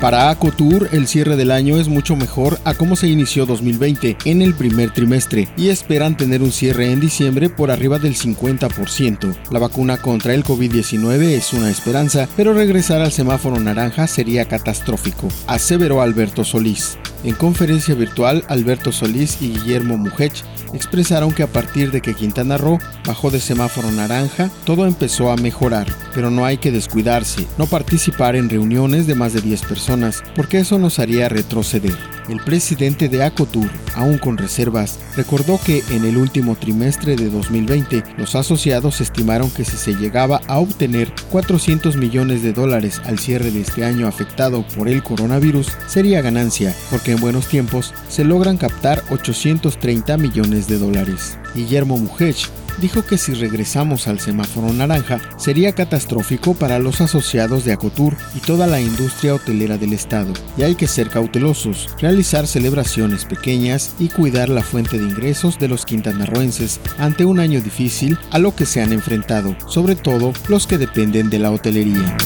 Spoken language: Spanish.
Para Acotur, el cierre del año es mucho mejor a cómo se inició 2020 en el primer trimestre y esperan tener un cierre en diciembre por arriba del 50%. La vacuna contra el COVID-19 es una esperanza, pero regresar al semáforo naranja sería catastrófico, aseveró Alberto Solís. En conferencia virtual, Alberto Solís y Guillermo Mujech expresaron que a partir de que Quintana Roo bajó de semáforo naranja, todo empezó a mejorar, pero no hay que descuidarse, no participar en reuniones de más de 10 personas, porque eso nos haría retroceder. El presidente de Acotur, aún con reservas, recordó que en el último trimestre de 2020 los asociados estimaron que si se llegaba a obtener 400 millones de dólares al cierre de este año afectado por el coronavirus, sería ganancia, porque en buenos tiempos se logran captar 830 millones de dólares. Guillermo Mujech dijo que si regresamos al semáforo naranja sería catastrófico para los asociados de Acotur y toda la industria hotelera del estado, y hay que ser cautelosos, realizar celebraciones pequeñas y cuidar la fuente de ingresos de los quintanarroenses ante un año difícil a lo que se han enfrentado, sobre todo los que dependen de la hotelería.